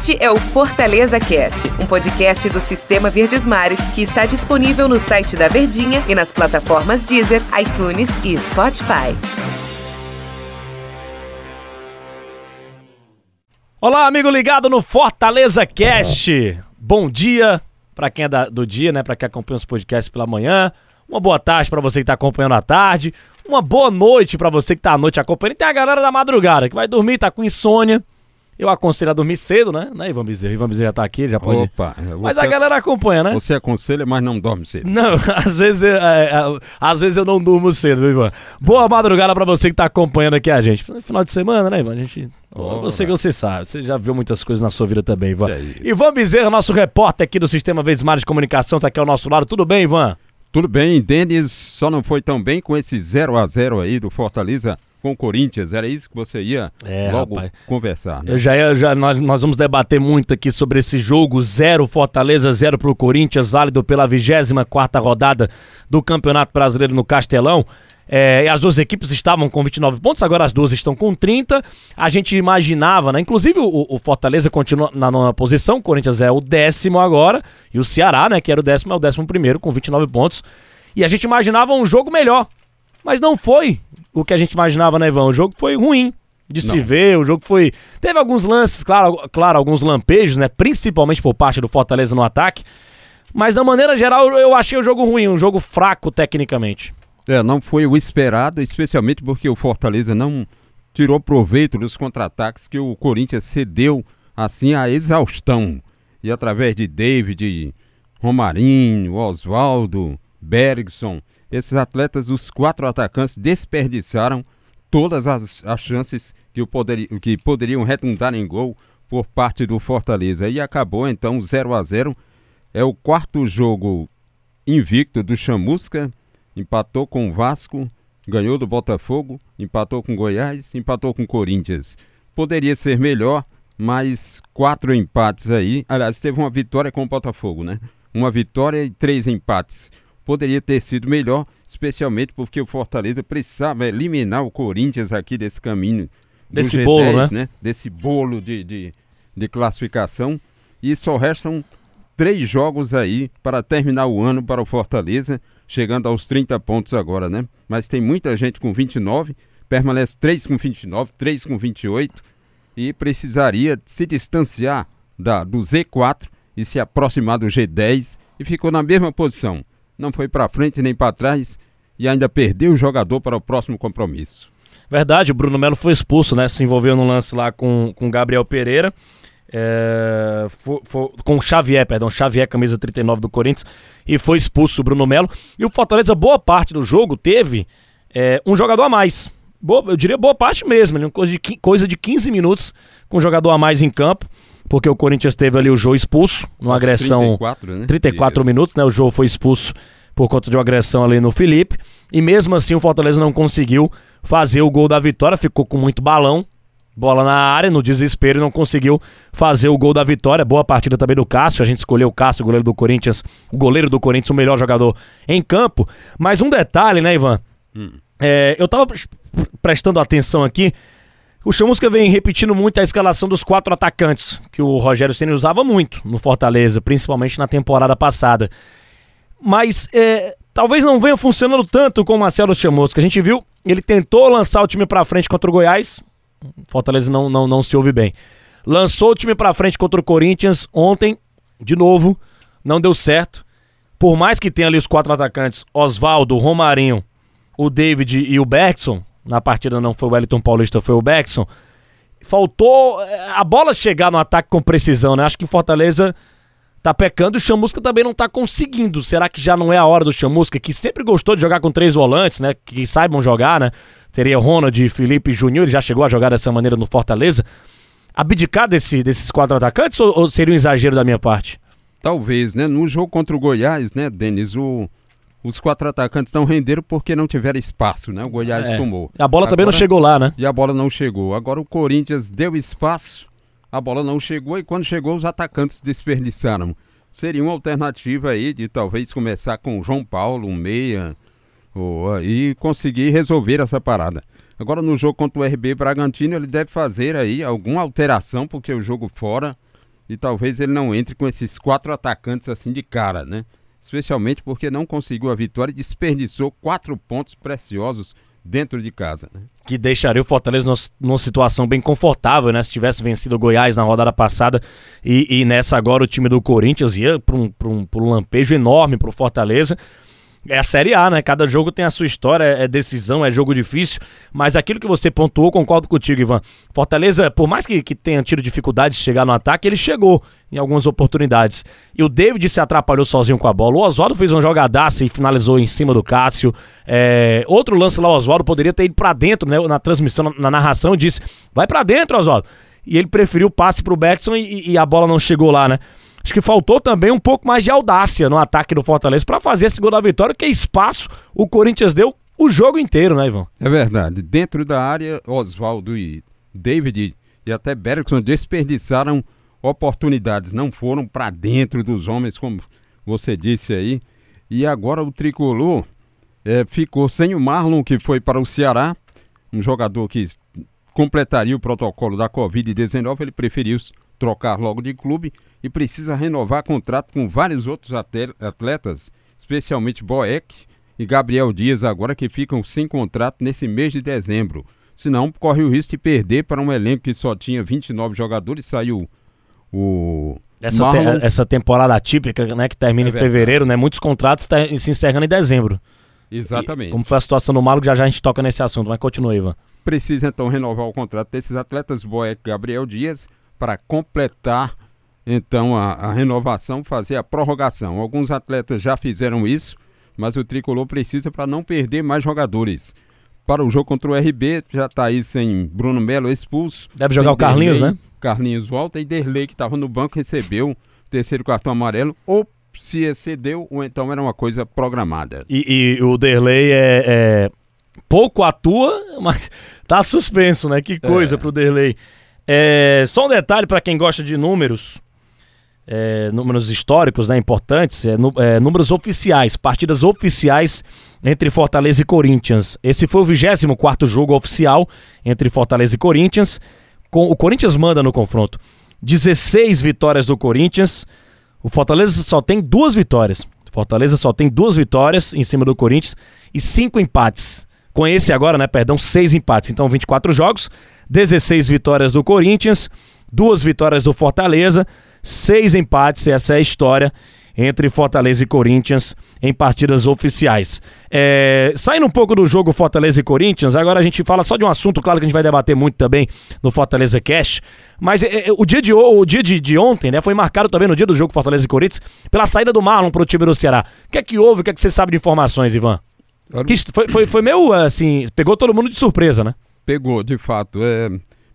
Este é o Fortaleza Cast, um podcast do Sistema Verdes Mares que está disponível no site da Verdinha e nas plataformas Deezer, iTunes e Spotify. Olá, amigo ligado no Fortaleza Cast. Bom dia para quem é da- do dia, né? Para quem acompanha os podcasts pela manhã. Uma boa tarde para você que tá acompanhando à tarde. Uma boa noite para você que tá à noite acompanhando. E tem a galera da madrugada que vai dormir, tá com insônia. Eu aconselho a dormir cedo, né? Né, Ivan Bezerra? Ivan Bezerra já tá aqui, ele já pode. Opa, Mas você, a galera acompanha, né? você aconselha, mas não dorme cedo. Não, às vezes, é, é, às vezes eu não durmo cedo, viu, Ivan? Boa madrugada pra você que tá acompanhando aqui a gente. Final de semana, né, Ivan? A gente. Ora. Você que você sabe, você já viu muitas coisas na sua vida também, Ivan. É. Ivan Bezerra, nosso repórter aqui do Sistema Vezes Mares de Comunicação, tá aqui ao nosso lado. Tudo bem, Ivan? Tudo bem, Denis só não foi tão bem com esse 0 a 0 aí do Fortaleza com o Corinthians. Era isso que você ia É, logo rapaz. conversar, né? Eu já, já nós, nós vamos debater muito aqui sobre esse jogo. Zero Fortaleza, zero pro Corinthians, válido pela 24 rodada do Campeonato Brasileiro no Castelão. É, e as duas equipes estavam com 29 pontos, agora as duas estão com 30. A gente imaginava, né? Inclusive o, o Fortaleza continua na nona posição, o Corinthians é o décimo agora, e o Ceará, né, que era o décimo, é o décimo primeiro com 29 pontos. E a gente imaginava um jogo melhor, mas não foi o que a gente imaginava, né, Ivan? O jogo foi ruim de se Não. ver, o jogo foi... Teve alguns lances, claro, claro, alguns lampejos, né, principalmente por parte do Fortaleza no ataque, mas da maneira geral eu achei o jogo ruim, um jogo fraco tecnicamente. É, não foi o esperado, especialmente porque o Fortaleza não tirou proveito dos contra-ataques que o Corinthians cedeu assim à exaustão. E através de David, Romarinho, Oswaldo, Bergson, esses atletas, os quatro atacantes, desperdiçaram todas as, as chances que, poderi, que poderiam retundar em gol por parte do Fortaleza. E acabou então 0 a 0 É o quarto jogo invicto do Chamusca, empatou com o Vasco, ganhou do Botafogo, empatou com Goiás, empatou com Corinthians. Poderia ser melhor, mas quatro empates aí. Aliás, teve uma vitória com o Botafogo, né? Uma vitória e três empates. Poderia ter sido melhor, especialmente porque o Fortaleza precisava eliminar o Corinthians aqui desse caminho. Desse G10, bolo, né? Desse bolo de, de, de classificação. E só restam três jogos aí para terminar o ano para o Fortaleza, chegando aos 30 pontos agora, né? Mas tem muita gente com 29, permanece 3 com 29, 3 com 28 e precisaria se distanciar da, do Z4 e se aproximar do G10 e ficou na mesma posição. Não foi para frente nem para trás e ainda perdeu o jogador para o próximo compromisso. Verdade, o Bruno Melo foi expulso, né? Se envolveu no lance lá com o Gabriel Pereira. É, fo- fo- com Xavier, perdão, Xavier, camisa 39 do Corinthians, e foi expulso o Bruno Melo. E o Fortaleza, boa parte do jogo, teve é, um jogador a mais. Boa- eu diria boa parte mesmo, né? coisa, de, coisa de 15 minutos com um jogador a mais em campo, porque o Corinthians teve ali o Jô expulso, numa agressão. 34, né? 34 Isso. minutos, né? O jogo foi expulso por conta de uma agressão ali no Felipe. E mesmo assim o Fortaleza não conseguiu fazer o gol da vitória, ficou com muito balão. Bola na área, no desespero, e não conseguiu fazer o gol da vitória. Boa partida também do Cássio. A gente escolheu o Cássio, o goleiro do Corinthians, o goleiro do Corinthians, o melhor jogador em campo. Mas um detalhe, né, Ivan? Hum. É, eu tava pre- prestando atenção aqui. O Chamusca vem repetindo muito a escalação dos quatro atacantes, que o Rogério Ceni usava muito no Fortaleza, principalmente na temporada passada. Mas é, talvez não venha funcionando tanto com o Marcelo Chamusca. A gente viu, ele tentou lançar o time pra frente contra o Goiás, Fortaleza não, não, não se ouve bem. Lançou o time pra frente contra o Corinthians ontem, de novo, não deu certo. Por mais que tenha ali os quatro atacantes, Oswaldo, Romarinho, o David e o Bergson, na partida não foi o Wellington Paulista, foi o Bergson. Faltou eh, a bola chegar no ataque com precisão, né? Acho que Fortaleza tá pecando e o Chamusca também não tá conseguindo. Será que já não é a hora do Chamusca, que sempre gostou de jogar com três volantes, né? Que saibam jogar, né? Teria Ronald, Felipe e Júnior, ele já chegou a jogar dessa maneira no Fortaleza. Abdicar desse, desses quatro atacantes ou, ou seria um exagero da minha parte? Talvez, né? No jogo contra o Goiás, né, Denis, o, os quatro atacantes não renderam porque não tiveram espaço, né? O Goiás É. tomou. A bola também não Agora- chegou lá, né? E a bola não chegou. Agora o Corinthians deu espaço, a bola não chegou e quando chegou os atacantes desperdiçaram. Seria uma alternativa aí de talvez começar com o João Paulo, um meia, ou, e conseguir resolver essa parada. Agora no jogo contra o RB Bragantino ele deve fazer aí alguma alteração porque o jogo fora e talvez ele não entre com esses quatro atacantes assim de cara, né? Especialmente porque não conseguiu a vitória e desperdiçou quatro pontos preciosos dentro de casa. Né? Que deixaria o Fortaleza numa, situação bem confortável, né? Se tivesse vencido o Goiás na rodada passada e, e nessa agora o time do Corinthians ia para um, um, um lampejo enorme para o Fortaleza. É a Série A, né? Cada jogo tem a sua história, é decisão, é jogo difícil. Mas aquilo que você pontuou, concordo contigo, Ivan. Fortaleza, por mais que, que tenha tido dificuldade de chegar no ataque, ele chegou em algumas oportunidades. E o David se atrapalhou sozinho com a bola. O Oswaldo fez uma jogadaça e finalizou em cima do Cássio. É... Outro lance lá, o Oswaldo poderia ter ido para dentro, né? Na transmissão, na, na narração, disse: vai para dentro, Oswaldo. E ele preferiu o passe pro Beckson e, e a bola não chegou lá, né? Acho que faltou também um pouco mais de audácia no ataque do Fortaleza para fazer a segunda vitória, que espaço o Corinthians deu o jogo inteiro, né, Ivan? É verdade. Dentro da área, Oswaldo e David e até Bergson desperdiçaram oportunidades, não foram para dentro dos homens, como você disse aí. E agora o tricolor é, ficou sem o Marlon, que foi para o Ceará, um jogador que completaria o protocolo da Covid-19. Ele preferiu trocar logo de clube e precisa renovar contrato com vários outros atletas, especialmente Boeck e Gabriel Dias, agora que ficam sem contrato nesse mês de dezembro. Senão, corre o risco de perder para um elenco que só tinha 29 jogadores. Saiu o. Essa, te, essa temporada atípica, né, que termina é em fevereiro, né? Muitos contratos se encerrando em dezembro. Exatamente. E, como foi a situação no Malo, já já a gente toca nesse assunto, mas continua, Ivan. Precisa então renovar o contrato desses atletas, Boeck e Gabriel Dias, para completar então a, a, renovação, fazer a prorrogação. Alguns atletas já fizeram isso, mas o tricolor precisa para não perder mais jogadores. Para o jogo contra o RB, já está aí sem Bruno Melo expulso. Deve jogar o Carlinhos, Derlei, né? Carlinhos volta e Derlei, que estava no banco, recebeu o terceiro cartão amarelo, ou se excedeu, ou então era uma coisa programada. E, e o Derlei é, é, pouco atua, mas tá suspenso, né? Que coisa é. pro Derlei. É, só um detalhe para quem gosta de números é, números históricos né, importantes, é, é, números oficiais, partidas oficiais entre Fortaleza e Corinthians. Esse foi o 24 jogo oficial entre Fortaleza e Corinthians. Com, o Corinthians manda no confronto. 16 vitórias do Corinthians. O Fortaleza só tem duas vitórias. Fortaleza só tem duas vitórias em cima do Corinthians e cinco empates. Com esse agora, né, perdão, seis empates. Então 24 jogos, 16 vitórias do Corinthians, duas vitórias do Fortaleza seis empates, essa é a história entre Fortaleza e Corinthians em partidas oficiais. É, saindo um pouco do jogo Fortaleza e Corinthians, agora a gente fala só de um assunto, claro que a gente vai debater muito também no Fortaleza Cash, mas é, é, o dia, de, o dia de, de, ontem né, foi marcado também no dia do jogo Fortaleza e Corinthians pela saída do Marlon para o time do Ceará. O que é que houve? O que é que você sabe de informações, Ivan? Que foi, foi, foi meio assim, pegou todo mundo de surpresa, né? Pegou, de fato. É,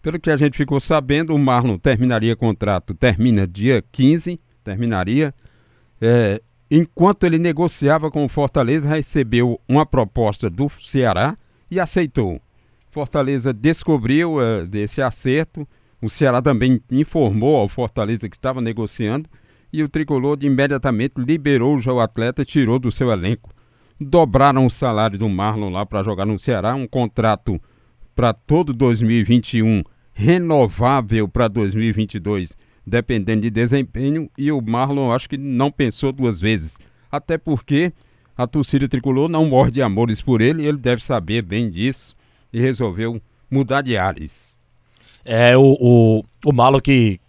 pelo que a gente ficou sabendo, o Marlon terminaria contrato, termina dia 15, terminaria. É, enquanto ele negociava com o Fortaleza, recebeu uma proposta do Ceará e aceitou. Fortaleza descobriu é, desse acerto, o Ceará também informou ao Fortaleza que estava negociando e o tricolor imediatamente liberou o atleta e tirou do seu elenco. Dobraram o salário do Marlon lá para jogar no Ceará, um contrato para todo 2021 renovável para 2022, dependendo de desempenho, e o Marlon acho que não pensou duas vezes. Até porque a torcida tricolor não morde amores por ele, ele deve saber bem disso e resolveu mudar de ares. É, o, o, o Malo que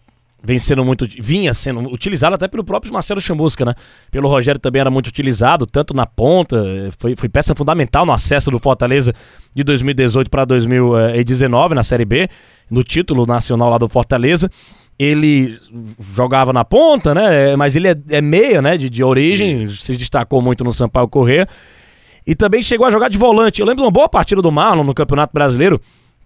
vem sendo muito, vinha sendo utilizado até pelo próprio Marcelo Chamusca, né? Pelo Rogério também era muito utilizado, tanto na ponta, foi, foi peça fundamental no acesso do Fortaleza de 2018 para 2019 na Série B no título nacional lá do Fortaleza. Ele jogava na ponta, né? Mas ele é, é meia, né? De, de origem, Sim. se destacou muito no Sampaio Corrêa. E também chegou a jogar de volante. Eu lembro de uma boa partida do Marlon no Campeonato Brasileiro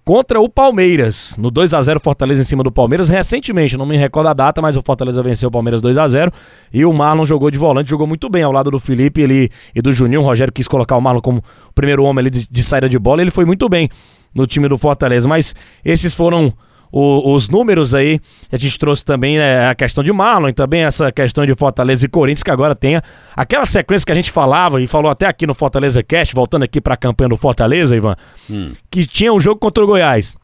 contra o Palmeiras, no 2 a 0 Fortaleza em cima do Palmeiras recentemente, não me recordo a data, mas o Fortaleza venceu o Palmeiras 2 a 0 e o Marlon jogou de volante, jogou muito bem ao lado do Felipe ele, e do Juninho, o Rogério quis colocar o Marlon como o primeiro homem ali de, de saída de bola, ele foi muito bem no time do Fortaleza. Mas esses foram o, os números aí. A gente trouxe também né, a questão de Marlon e também essa questão de Fortaleza e Corinthians, que agora tem aquela sequência que a gente falava e falou até aqui no Fortaleza Cast, voltando aqui para a campanha do Fortaleza, Ivan, hum. que tinha um jogo contra o Goiás.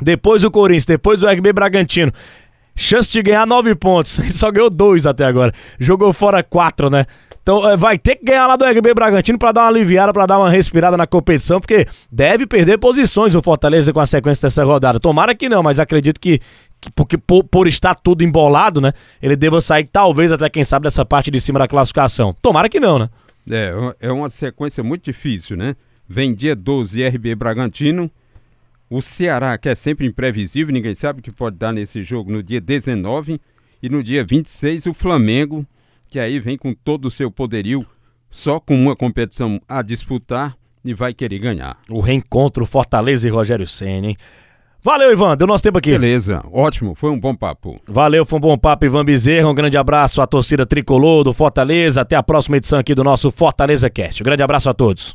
Depois o Corinthians, depois o RB Bragantino. chance de ganhar nove pontos. Ele só ganhou dois até agora. Jogou fora quatro, né? Então é, vai ter que ganhar lá do RB Bragantino para dar uma aliviada, para dar uma respirada na competição, porque deve perder posições o Fortaleza com a sequência dessa rodada. Tomara que não, mas acredito que, que porque por, por, estar tudo embolado, né, ele deva sair talvez até quem sabe dessa parte de cima da classificação. Tomara que não, né? É, é uma sequência muito difícil, né? Vem dia 12 RB Bragantino, o Ceará, que é sempre imprevisível, ninguém sabe o que pode dar nesse jogo no dia 19 e no dia 26 o Flamengo que aí vem com todo o seu poderio, só com uma competição a disputar e vai querer ganhar. O reencontro Fortaleza e Rogério Senna, hein? Valeu, Ivan, deu nosso tempo aqui. Beleza, ótimo, foi um bom papo. Valeu, foi um bom papo, Ivan Bezerra. Um grande abraço à torcida tricolor do Fortaleza. Até a próxima edição aqui do nosso Fortaleza Cast. Um grande abraço a todos.